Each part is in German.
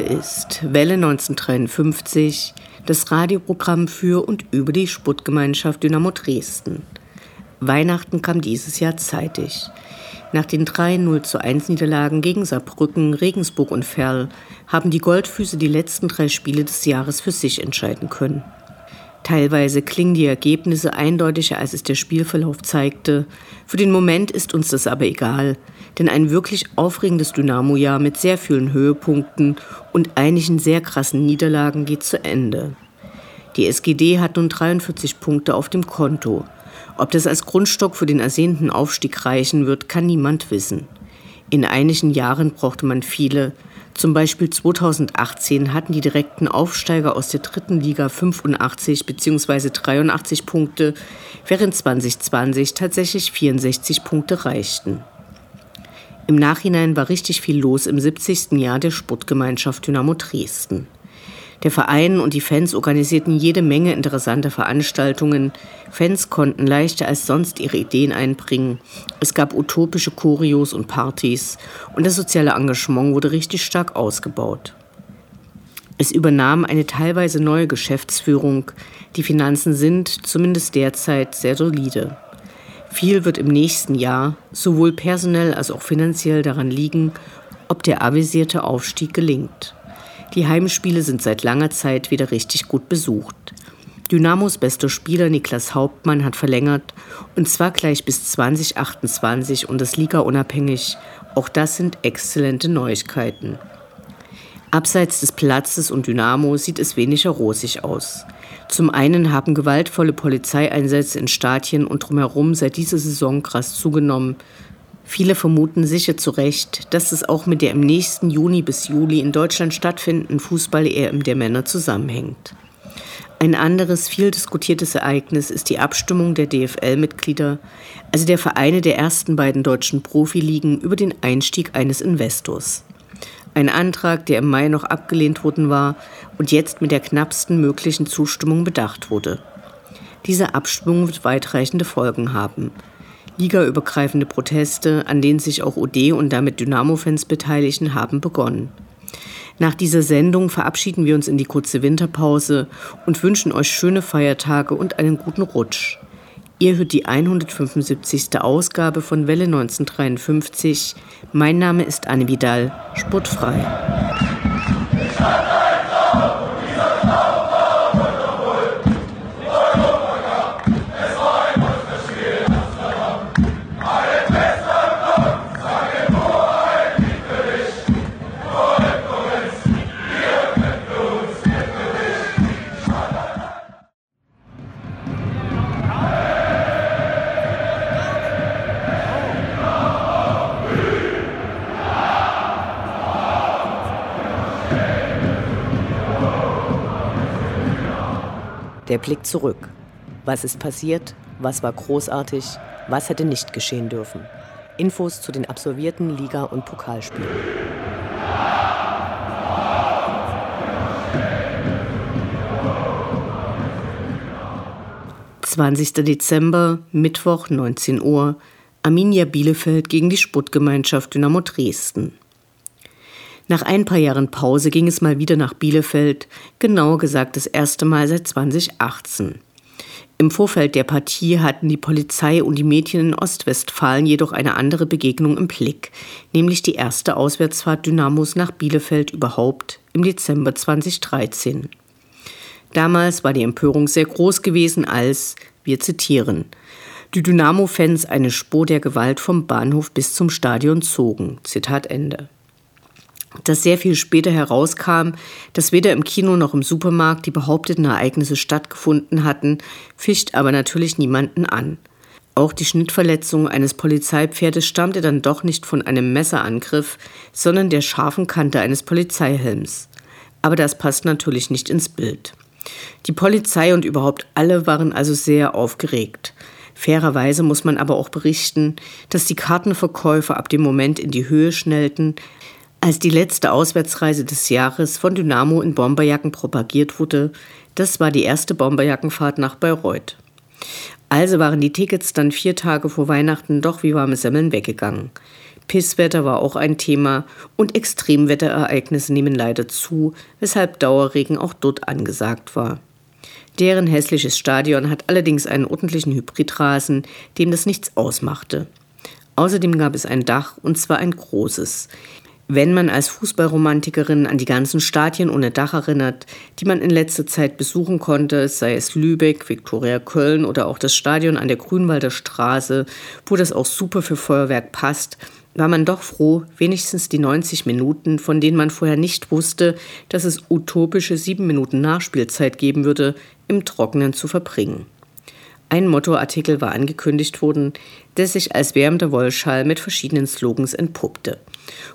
Ist Welle 1953, das Radioprogramm für und über die Sportgemeinschaft Dynamo Dresden. Weihnachten kam dieses Jahr zeitig. Nach den drei 0 zu 1 Niederlagen gegen Saarbrücken, Regensburg und Ferl haben die Goldfüße die letzten drei Spiele des Jahres für sich entscheiden können. Teilweise klingen die Ergebnisse eindeutiger, als es der Spielverlauf zeigte. Für den Moment ist uns das aber egal, denn ein wirklich aufregendes Dynamo-Jahr mit sehr vielen Höhepunkten und einigen sehr krassen Niederlagen geht zu Ende. Die SGD hat nun 43 Punkte auf dem Konto. Ob das als Grundstock für den ersehnten Aufstieg reichen wird, kann niemand wissen. In einigen Jahren brauchte man viele, zum Beispiel 2018 hatten die direkten Aufsteiger aus der dritten Liga 85 bzw. 83 Punkte, während 2020 tatsächlich 64 Punkte reichten. Im Nachhinein war richtig viel los im 70. Jahr der Sportgemeinschaft Dynamo Dresden. Der Verein und die Fans organisierten jede Menge interessanter Veranstaltungen. Fans konnten leichter als sonst ihre Ideen einbringen. Es gab utopische Choreos und Partys und das soziale Engagement wurde richtig stark ausgebaut. Es übernahm eine teilweise neue Geschäftsführung. Die Finanzen sind, zumindest derzeit, sehr solide. Viel wird im nächsten Jahr sowohl personell als auch finanziell daran liegen, ob der avisierte Aufstieg gelingt. Die Heimspiele sind seit langer Zeit wieder richtig gut besucht. Dynamos bester Spieler Niklas Hauptmann hat verlängert und zwar gleich bis 2028 und das Liga unabhängig. Auch das sind exzellente Neuigkeiten. Abseits des Platzes und Dynamo sieht es weniger rosig aus. Zum einen haben gewaltvolle Polizeieinsätze in Stadien und drumherum seit dieser Saison krass zugenommen. Viele vermuten sicher zu Recht, dass es auch mit der im nächsten Juni bis Juli in Deutschland stattfindenden Fußball-EM der Männer zusammenhängt. Ein anderes viel diskutiertes Ereignis ist die Abstimmung der DFL-Mitglieder, also der Vereine der ersten beiden deutschen Profiligen, über den Einstieg eines Investors. Ein Antrag, der im Mai noch abgelehnt worden war und jetzt mit der knappsten möglichen Zustimmung bedacht wurde. Diese Abstimmung wird weitreichende Folgen haben ligaübergreifende Proteste, an denen sich auch OD und damit Dynamo-Fans beteiligen, haben begonnen. Nach dieser Sendung verabschieden wir uns in die kurze Winterpause und wünschen euch schöne Feiertage und einen guten Rutsch. Ihr hört die 175. Ausgabe von Welle 1953. Mein Name ist Anne Vidal, sportfrei. Blick zurück. Was ist passiert? Was war großartig? Was hätte nicht geschehen dürfen? Infos zu den absolvierten Liga- und Pokalspielen. Zwanzigster Dezember, Mittwoch, 19 Uhr. Arminia Bielefeld gegen die Sportgemeinschaft Dynamo Dresden. Nach ein paar Jahren Pause ging es mal wieder nach Bielefeld, genauer gesagt das erste Mal seit 2018. Im Vorfeld der Partie hatten die Polizei und die Mädchen in Ostwestfalen jedoch eine andere Begegnung im Blick, nämlich die erste Auswärtsfahrt Dynamos nach Bielefeld überhaupt im Dezember 2013. Damals war die Empörung sehr groß gewesen, als, wir zitieren, die Dynamo-Fans eine Spur der Gewalt vom Bahnhof bis zum Stadion zogen. Zitat Ende dass sehr viel später herauskam, dass weder im Kino noch im Supermarkt die behaupteten Ereignisse stattgefunden hatten, fischt aber natürlich niemanden an. Auch die Schnittverletzung eines Polizeipferdes stammte dann doch nicht von einem Messerangriff, sondern der scharfen Kante eines Polizeihelms. Aber das passt natürlich nicht ins Bild. Die Polizei und überhaupt alle waren also sehr aufgeregt. Fairerweise muss man aber auch berichten, dass die Kartenverkäufe ab dem Moment in die Höhe schnellten, als die letzte Auswärtsreise des Jahres von Dynamo in Bomberjacken propagiert wurde. Das war die erste Bomberjackenfahrt nach Bayreuth. Also waren die Tickets dann vier Tage vor Weihnachten doch wie warme Semmeln weggegangen. Pisswetter war auch ein Thema und Extremwetterereignisse nehmen leider zu, weshalb Dauerregen auch dort angesagt war. Deren hässliches Stadion hat allerdings einen ordentlichen Hybridrasen, dem das nichts ausmachte. Außerdem gab es ein Dach, und zwar ein großes. Wenn man als Fußballromantikerin an die ganzen Stadien ohne Dach erinnert, die man in letzter Zeit besuchen konnte, sei es Lübeck, Viktoria Köln oder auch das Stadion an der Grünwalder Straße, wo das auch super für Feuerwerk passt, war man doch froh, wenigstens die 90 Minuten, von denen man vorher nicht wusste, dass es utopische sieben Minuten Nachspielzeit geben würde, im Trockenen zu verbringen. Ein Mottoartikel war angekündigt worden, der sich als wärmender Wollschall mit verschiedenen Slogans entpuppte.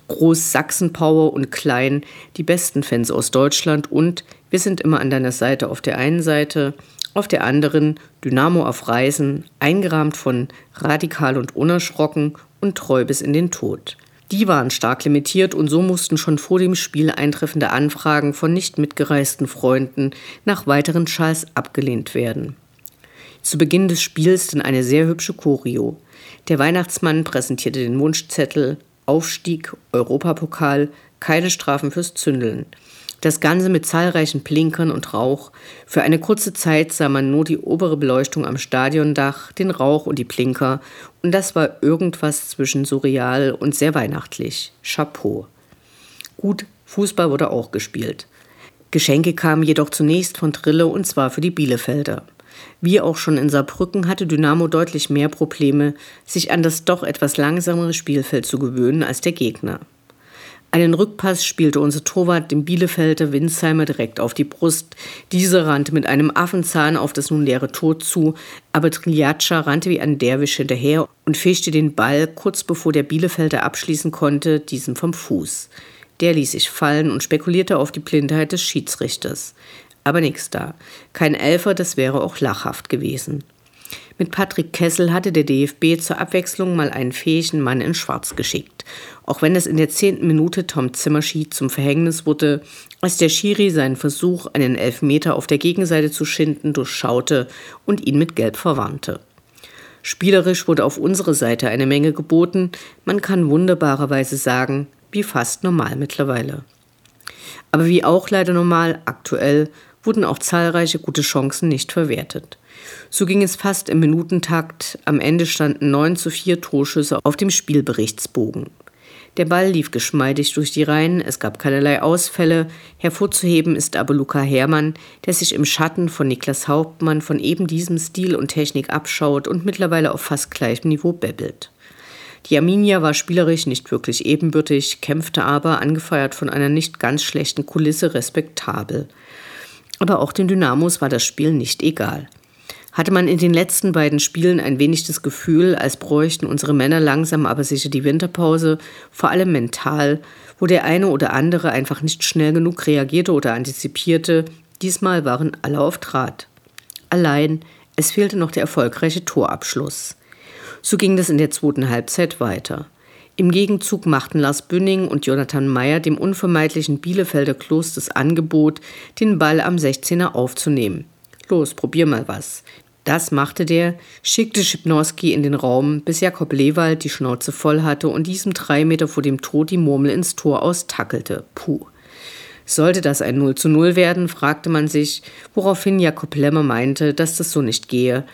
Groß Sachsen-Power und klein, die besten Fans aus Deutschland und wir sind immer an deiner Seite auf der einen Seite, auf der anderen Dynamo auf Reisen, eingerahmt von radikal und unerschrocken und treu bis in den Tod. Die waren stark limitiert und so mussten schon vor dem Spiel eintreffende Anfragen von nicht mitgereisten Freunden nach weiteren Schals abgelehnt werden. Zu Beginn des Spiels dann eine sehr hübsche Choreo. Der Weihnachtsmann präsentierte den Wunschzettel Aufstieg, Europapokal, keine Strafen fürs Zündeln. Das Ganze mit zahlreichen Blinkern und Rauch. Für eine kurze Zeit sah man nur die obere Beleuchtung am Stadiondach, den Rauch und die Blinker, und das war irgendwas zwischen surreal und sehr weihnachtlich. Chapeau. Gut, Fußball wurde auch gespielt. Geschenke kamen jedoch zunächst von Trille und zwar für die Bielefelder. Wie auch schon in Saarbrücken hatte Dynamo deutlich mehr Probleme, sich an das doch etwas langsamere Spielfeld zu gewöhnen als der Gegner. Einen Rückpass spielte unser Torwart dem Bielefelder Winsheimer direkt auf die Brust. Dieser rannte mit einem Affenzahn auf das nun leere Tor zu, aber Triljaccia rannte wie ein Derwisch hinterher und fischte den Ball, kurz bevor der Bielefelder abschließen konnte, diesen vom Fuß. Der ließ sich fallen und spekulierte auf die Blindheit des Schiedsrichters. Aber nichts da. Kein Elfer, das wäre auch lachhaft gewesen. Mit Patrick Kessel hatte der DFB zur Abwechslung mal einen fähigen Mann in Schwarz geschickt. Auch wenn es in der zehnten Minute Tom Zimmerschied zum Verhängnis wurde, als der Schiri seinen Versuch, einen Elfmeter auf der Gegenseite zu schinden, durchschaute und ihn mit Gelb verwarnte. Spielerisch wurde auf unsere Seite eine Menge geboten, man kann wunderbarerweise sagen, wie fast normal mittlerweile. Aber wie auch leider normal aktuell wurden auch zahlreiche gute Chancen nicht verwertet. So ging es fast im Minutentakt. Am Ende standen 9 zu 4 Torschüsse auf dem Spielberichtsbogen. Der Ball lief geschmeidig durch die Reihen, es gab keinerlei Ausfälle. Hervorzuheben ist aber Luca Herrmann, der sich im Schatten von Niklas Hauptmann von eben diesem Stil und Technik abschaut und mittlerweile auf fast gleichem Niveau bebbelt. Die Arminia war spielerisch nicht wirklich ebenbürtig, kämpfte aber, angefeuert von einer nicht ganz schlechten Kulisse, respektabel. Aber auch den Dynamos war das Spiel nicht egal hatte man in den letzten beiden Spielen ein wenig das Gefühl, als bräuchten unsere Männer langsam aber sicher die Winterpause, vor allem mental, wo der eine oder andere einfach nicht schnell genug reagierte oder antizipierte. Diesmal waren alle auf Draht. Allein, es fehlte noch der erfolgreiche Torabschluss. So ging das in der zweiten Halbzeit weiter. Im Gegenzug machten Lars Bünning und Jonathan Meyer dem unvermeidlichen Bielefelder Kloß das Angebot, den Ball am 16er aufzunehmen. Los, probier mal was. Das machte der, schickte Schipnowski in den Raum, bis Jakob Lewald die Schnauze voll hatte und diesem drei Meter vor dem Tod die Murmel ins Tor austackelte. Puh. Sollte das ein 0 zu 0 werden, fragte man sich, woraufhin Jakob Lemmer meinte, dass das so nicht gehe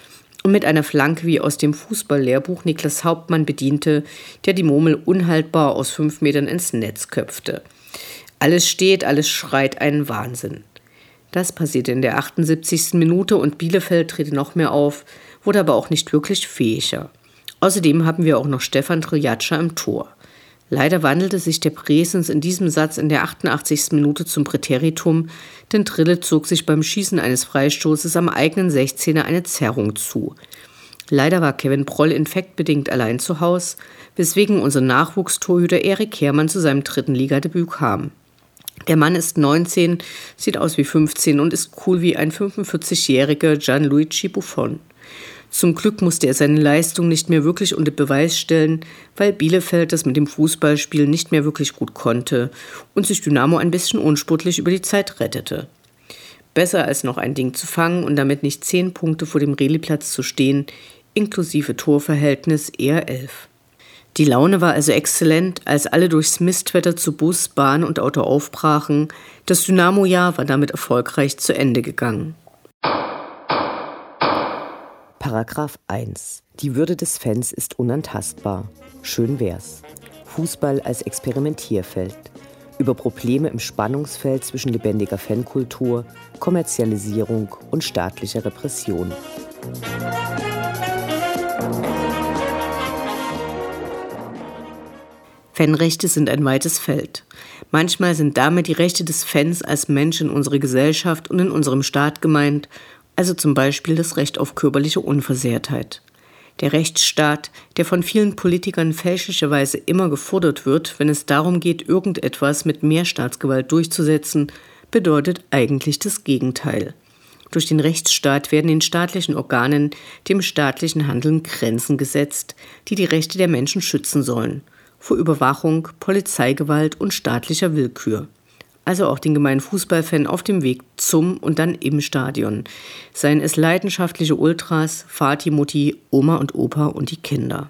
und mit einer Flanke wie aus dem Fußballlehrbuch Niklas Hauptmann bediente, der die Murmel unhaltbar aus fünf Metern ins Netz köpfte. Alles steht, alles schreit einen Wahnsinn. Das passierte in der 78. Minute und Bielefeld drehte noch mehr auf, wurde aber auch nicht wirklich fähiger. Außerdem haben wir auch noch Stefan Triljaccia im Tor. Leider wandelte sich der Presens in diesem Satz in der 88. Minute zum Präteritum, denn Trille zog sich beim Schießen eines Freistoßes am eigenen 16er eine Zerrung zu. Leider war Kevin Proll infektbedingt allein zu Haus, weswegen unser Nachwuchstorhüter Erik Herrmann zu seinem dritten Ligadebüt kam. Der Mann ist 19, sieht aus wie 15 und ist cool wie ein 45-jähriger Gianluigi Buffon. Zum Glück musste er seine Leistung nicht mehr wirklich unter Beweis stellen, weil Bielefeld das mit dem Fußballspiel nicht mehr wirklich gut konnte und sich Dynamo ein bisschen unsportlich über die Zeit rettete. Besser als noch ein Ding zu fangen und damit nicht zehn Punkte vor dem Reliplatz zu stehen, inklusive Torverhältnis eher elf. Die Laune war also exzellent, als alle durchs Mistwetter zu Bus, Bahn und Auto aufbrachen. Das Dynamo-Jahr war damit erfolgreich zu Ende gegangen. Paragraph 1. Die Würde des Fans ist unantastbar. Schön wär's. Fußball als Experimentierfeld. Über Probleme im Spannungsfeld zwischen lebendiger Fankultur, Kommerzialisierung und staatlicher Repression. Fanrechte sind ein weites Feld. Manchmal sind damit die Rechte des Fans als Mensch in unserer Gesellschaft und in unserem Staat gemeint, also zum Beispiel das Recht auf körperliche Unversehrtheit. Der Rechtsstaat, der von vielen Politikern fälschlicherweise immer gefordert wird, wenn es darum geht, irgendetwas mit mehr Staatsgewalt durchzusetzen, bedeutet eigentlich das Gegenteil. Durch den Rechtsstaat werden den staatlichen Organen dem staatlichen Handeln Grenzen gesetzt, die die Rechte der Menschen schützen sollen – vor Überwachung, Polizeigewalt und staatlicher Willkür. Also auch den gemeinen Fußballfan auf dem Weg zum und dann im Stadion. Seien es leidenschaftliche Ultras, Vati, Mutti, Oma und Opa und die Kinder.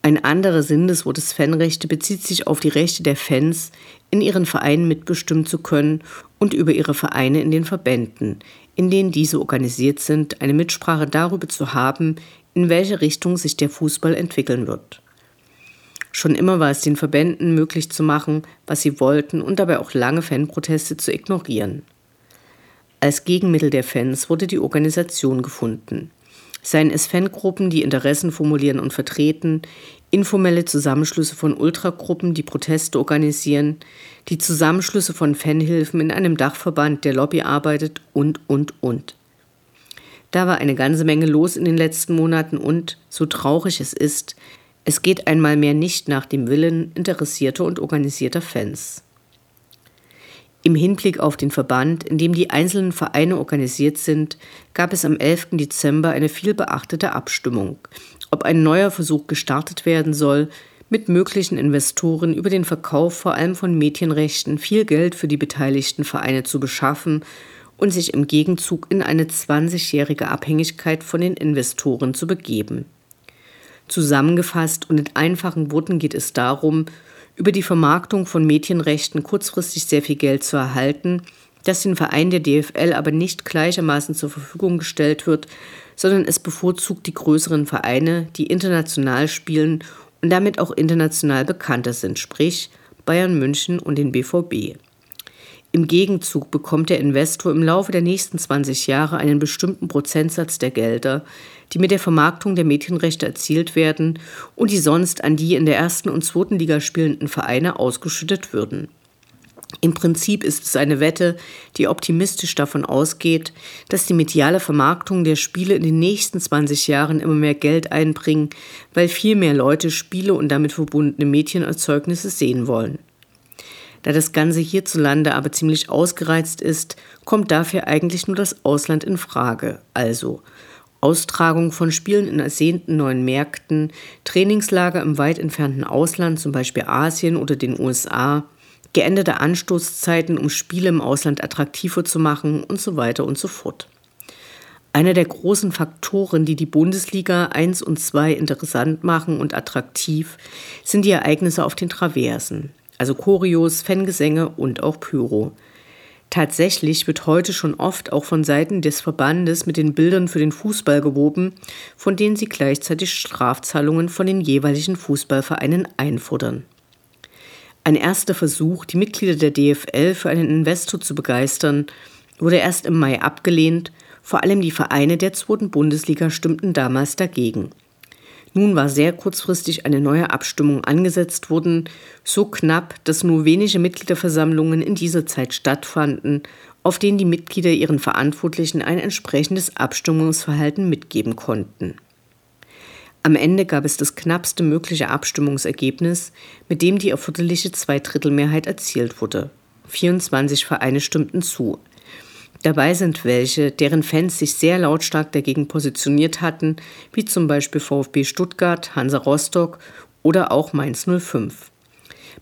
Ein anderer Sinn des Wortes Fanrechte bezieht sich auf die Rechte der Fans, in ihren Vereinen mitbestimmen zu können und über ihre Vereine in den Verbänden, in denen diese organisiert sind, eine Mitsprache darüber zu haben, in welche Richtung sich der Fußball entwickeln wird. Schon immer war es den Verbänden möglich zu machen, was sie wollten und dabei auch lange Fanproteste zu ignorieren. Als Gegenmittel der Fans wurde die Organisation gefunden. Seien es Fangruppen, die Interessen formulieren und vertreten, informelle Zusammenschlüsse von Ultragruppen, die Proteste organisieren, die Zusammenschlüsse von Fanhilfen in einem Dachverband, der Lobby arbeitet und, und, und. Da war eine ganze Menge los in den letzten Monaten und, so traurig es ist, es geht einmal mehr nicht nach dem Willen interessierter und organisierter Fans. Im Hinblick auf den Verband, in dem die einzelnen Vereine organisiert sind, gab es am 11. Dezember eine vielbeachtete Abstimmung, ob ein neuer Versuch gestartet werden soll, mit möglichen Investoren über den Verkauf vor allem von Medienrechten viel Geld für die beteiligten Vereine zu beschaffen und sich im Gegenzug in eine 20-jährige Abhängigkeit von den Investoren zu begeben. Zusammengefasst und in einfachen Worten geht es darum, über die Vermarktung von Medienrechten kurzfristig sehr viel Geld zu erhalten, das den Verein der DFL aber nicht gleichermaßen zur Verfügung gestellt wird, sondern es bevorzugt die größeren Vereine, die international spielen und damit auch international bekannter sind, sprich Bayern München und den BVB. Im Gegenzug bekommt der Investor im Laufe der nächsten 20 Jahre einen bestimmten Prozentsatz der Gelder, die mit der Vermarktung der Medienrechte erzielt werden und die sonst an die in der ersten und zweiten Liga spielenden Vereine ausgeschüttet würden. Im Prinzip ist es eine Wette, die optimistisch davon ausgeht, dass die mediale Vermarktung der Spiele in den nächsten 20 Jahren immer mehr Geld einbringen, weil viel mehr Leute Spiele und damit verbundene Medienerzeugnisse sehen wollen. Da das Ganze hierzulande aber ziemlich ausgereizt ist, kommt dafür eigentlich nur das Ausland in Frage, also Austragung von Spielen in ersehnten neuen Märkten, Trainingslager im weit entfernten Ausland, zum Beispiel Asien oder den USA, geänderte Anstoßzeiten, um Spiele im Ausland attraktiver zu machen und so weiter und so fort. Einer der großen Faktoren, die die Bundesliga 1 und 2 interessant machen und attraktiv, sind die Ereignisse auf den Traversen, also Choreos, Fangesänge und auch Pyro. Tatsächlich wird heute schon oft auch von Seiten des Verbandes mit den Bildern für den Fußball geworben, von denen sie gleichzeitig Strafzahlungen von den jeweiligen Fußballvereinen einfordern. Ein erster Versuch, die Mitglieder der DFL für einen Investor zu begeistern, wurde erst im Mai abgelehnt, vor allem die Vereine der zweiten Bundesliga stimmten damals dagegen. Nun war sehr kurzfristig eine neue Abstimmung angesetzt worden, so knapp, dass nur wenige Mitgliederversammlungen in dieser Zeit stattfanden, auf denen die Mitglieder ihren Verantwortlichen ein entsprechendes Abstimmungsverhalten mitgeben konnten. Am Ende gab es das knappste mögliche Abstimmungsergebnis, mit dem die erforderliche Zweidrittelmehrheit erzielt wurde. 24 Vereine stimmten zu. Dabei sind welche, deren Fans sich sehr lautstark dagegen positioniert hatten, wie zum Beispiel VfB Stuttgart, Hansa Rostock oder auch Mainz 05.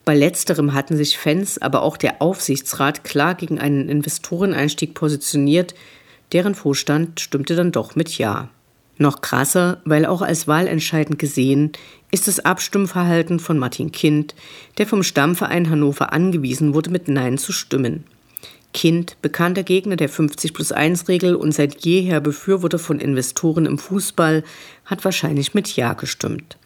Bei letzterem hatten sich Fans, aber auch der Aufsichtsrat klar gegen einen Investoreneinstieg positioniert, deren Vorstand stimmte dann doch mit Ja. Noch krasser, weil auch als wahlentscheidend gesehen, ist das Abstimmverhalten von Martin Kind, der vom Stammverein Hannover angewiesen wurde, mit Nein zu stimmen. Kind, bekannter Gegner der 50 plus 1 Regel und seit jeher Befürworter von Investoren im Fußball, hat wahrscheinlich mit Ja gestimmt.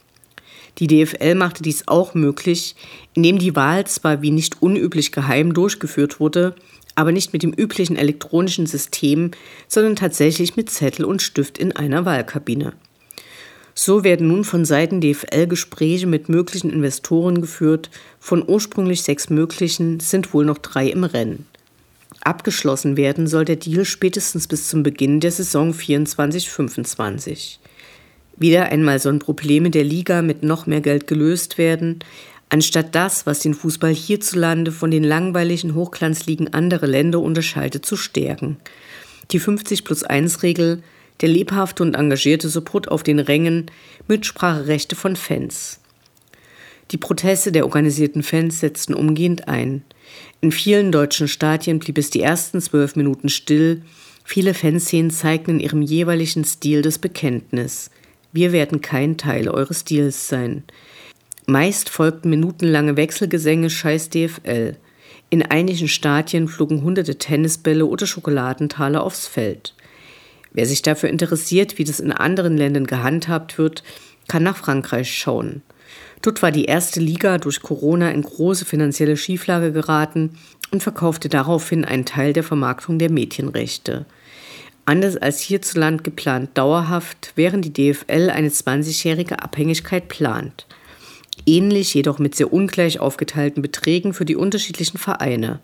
Die DFL machte dies auch möglich, indem die Wahl zwar wie nicht unüblich geheim durchgeführt wurde, aber nicht mit dem üblichen elektronischen System, sondern tatsächlich mit Zettel und Stift in einer Wahlkabine. So werden nun von Seiten DFL Gespräche mit möglichen Investoren geführt. Von ursprünglich sechs möglichen sind wohl noch drei im Rennen. Abgeschlossen werden soll der Deal spätestens bis zum Beginn der Saison 24-25. Wieder einmal sollen Probleme der Liga mit noch mehr Geld gelöst werden, anstatt das, was den Fußball hierzulande von den langweiligen Hochglanzligen anderer Länder unterscheidet, zu stärken. Die 50 plus 1 Regel, der lebhafte und engagierte Support auf den Rängen, Mitspracherechte von Fans. Die Proteste der organisierten Fans setzten umgehend ein. In vielen deutschen Stadien blieb es die ersten zwölf Minuten still. Viele Fanszenen zeigten in ihrem jeweiligen Stil das Bekenntnis. Wir werden kein Teil eures Deals sein. Meist folgten minutenlange Wechselgesänge Scheiß DFL. In einigen Stadien flogen hunderte Tennisbälle oder Schokoladentaler aufs Feld. Wer sich dafür interessiert, wie das in anderen Ländern gehandhabt wird, kann nach Frankreich schauen. Dort war die erste Liga durch Corona in große finanzielle Schieflage geraten und verkaufte daraufhin einen Teil der Vermarktung der Mädchenrechte. Anders als hierzulande geplant dauerhaft, während die DFL eine 20-jährige Abhängigkeit plant ähnlich jedoch mit sehr ungleich aufgeteilten Beträgen für die unterschiedlichen Vereine.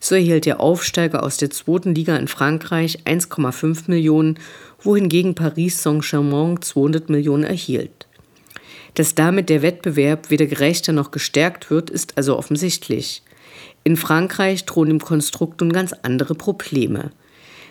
So erhielt der Aufsteiger aus der zweiten Liga in Frankreich 1,5 Millionen, wohingegen Paris Saint-Germain 200 Millionen erhielt. Dass damit der Wettbewerb weder gerechter noch gestärkt wird, ist also offensichtlich. In Frankreich drohen dem Konstrukt nun ganz andere Probleme.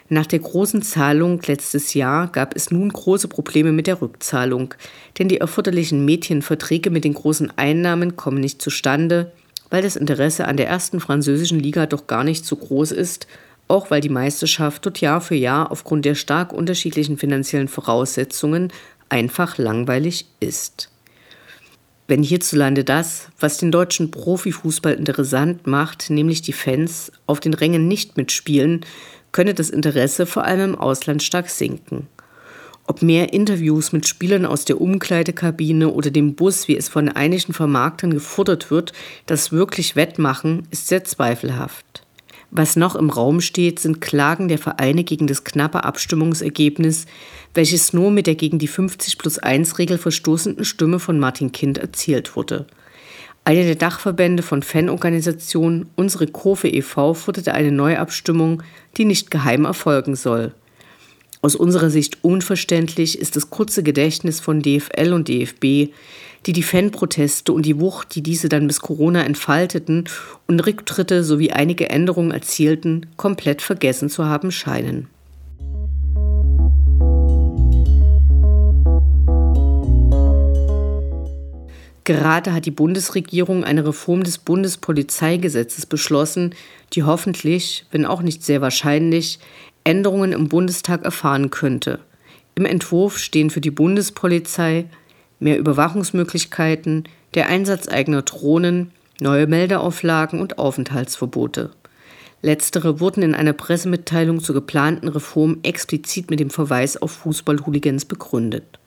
Nach der großen Zahlung letztes Jahr gab es nun große Probleme mit der Rückzahlung, denn die erforderlichen Mädchenverträge mit den großen Einnahmen kommen nicht zustande, weil das Interesse an der ersten französischen Liga doch gar nicht so groß ist, auch weil die Meisterschaft dort Jahr für Jahr aufgrund der stark unterschiedlichen finanziellen Voraussetzungen einfach langweilig ist. Wenn hierzulande das, was den deutschen Profifußball interessant macht, nämlich die Fans, auf den Rängen nicht mitspielen, könne das Interesse vor allem im Ausland stark sinken. Ob mehr Interviews mit Spielern aus der Umkleidekabine oder dem Bus, wie es von einigen Vermarktern gefordert wird, das wirklich wettmachen, ist sehr zweifelhaft. Was noch im Raum steht, sind Klagen der Vereine gegen das knappe Abstimmungsergebnis, welches nur mit der gegen die 50 plus 1 Regel verstoßenden Stimme von Martin Kind erzielt wurde. Einer der Dachverbände von Fanorganisationen, unsere Kurve e.V., forderte eine Neuabstimmung, die nicht geheim erfolgen soll. Aus unserer Sicht unverständlich ist das kurze Gedächtnis von DFL und DFB, die die Fanproteste und die Wucht, die diese dann bis Corona entfalteten und Rücktritte sowie einige Änderungen erzielten, komplett vergessen zu haben scheinen. Gerade hat die Bundesregierung eine Reform des Bundespolizeigesetzes beschlossen, die hoffentlich, wenn auch nicht sehr wahrscheinlich, Änderungen im Bundestag erfahren könnte. Im Entwurf stehen für die Bundespolizei mehr Überwachungsmöglichkeiten, der Einsatz eigener Drohnen, neue Meldeauflagen und Aufenthaltsverbote. Letztere wurden in einer Pressemitteilung zur geplanten Reform explizit mit dem Verweis auf Fußballhooligans begründet.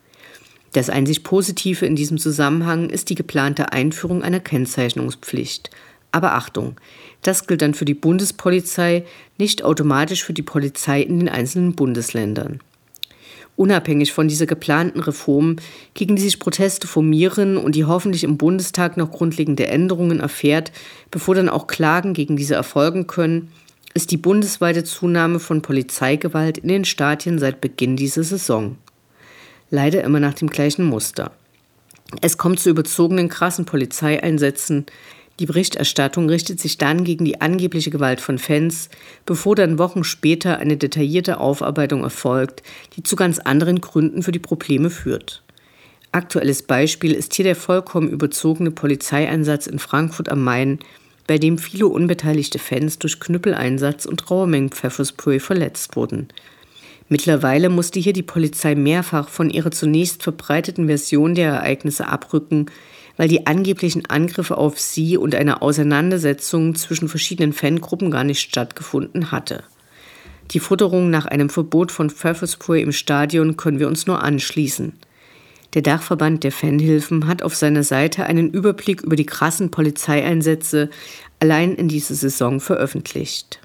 Das einzig Positive in diesem Zusammenhang ist die geplante Einführung einer Kennzeichnungspflicht. Aber Achtung, das gilt dann für die Bundespolizei, nicht automatisch für die Polizei in den einzelnen Bundesländern. Unabhängig von dieser geplanten Reform, gegen die sich Proteste formieren und die hoffentlich im Bundestag noch grundlegende Änderungen erfährt, bevor dann auch Klagen gegen diese erfolgen können, ist die bundesweite Zunahme von Polizeigewalt in den Stadien seit Beginn dieser Saison. Leider immer nach dem gleichen Muster. Es kommt zu überzogenen krassen Polizeieinsätzen. Die Berichterstattung richtet sich dann gegen die angebliche Gewalt von Fans, bevor dann Wochen später eine detaillierte Aufarbeitung erfolgt, die zu ganz anderen Gründen für die Probleme führt. Aktuelles Beispiel ist hier der vollkommen überzogene Polizeieinsatz in Frankfurt am Main, bei dem viele unbeteiligte Fans durch Knüppeleinsatz und Trauermengen Pfefferspray verletzt wurden. Mittlerweile musste hier die Polizei mehrfach von ihrer zunächst verbreiteten Version der Ereignisse abrücken, weil die angeblichen Angriffe auf sie und eine Auseinandersetzung zwischen verschiedenen Fangruppen gar nicht stattgefunden hatte. Die Futterung nach einem Verbot von Pfefferspray im Stadion können wir uns nur anschließen. Der Dachverband der Fanhilfen hat auf seiner Seite einen Überblick über die krassen Polizeieinsätze allein in dieser Saison veröffentlicht.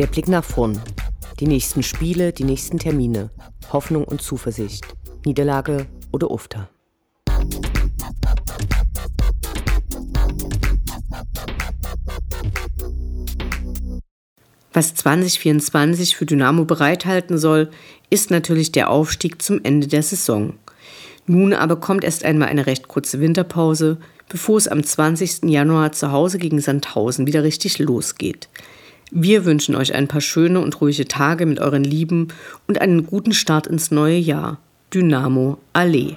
Der Blick nach vorn. Die nächsten Spiele, die nächsten Termine. Hoffnung und Zuversicht. Niederlage oder Ufter. Was 2024 für Dynamo bereithalten soll, ist natürlich der Aufstieg zum Ende der Saison. Nun aber kommt erst einmal eine recht kurze Winterpause, bevor es am 20. Januar zu Hause gegen Sandhausen wieder richtig losgeht. Wir wünschen euch ein paar schöne und ruhige Tage mit euren Lieben und einen guten Start ins neue Jahr. Dynamo Allee.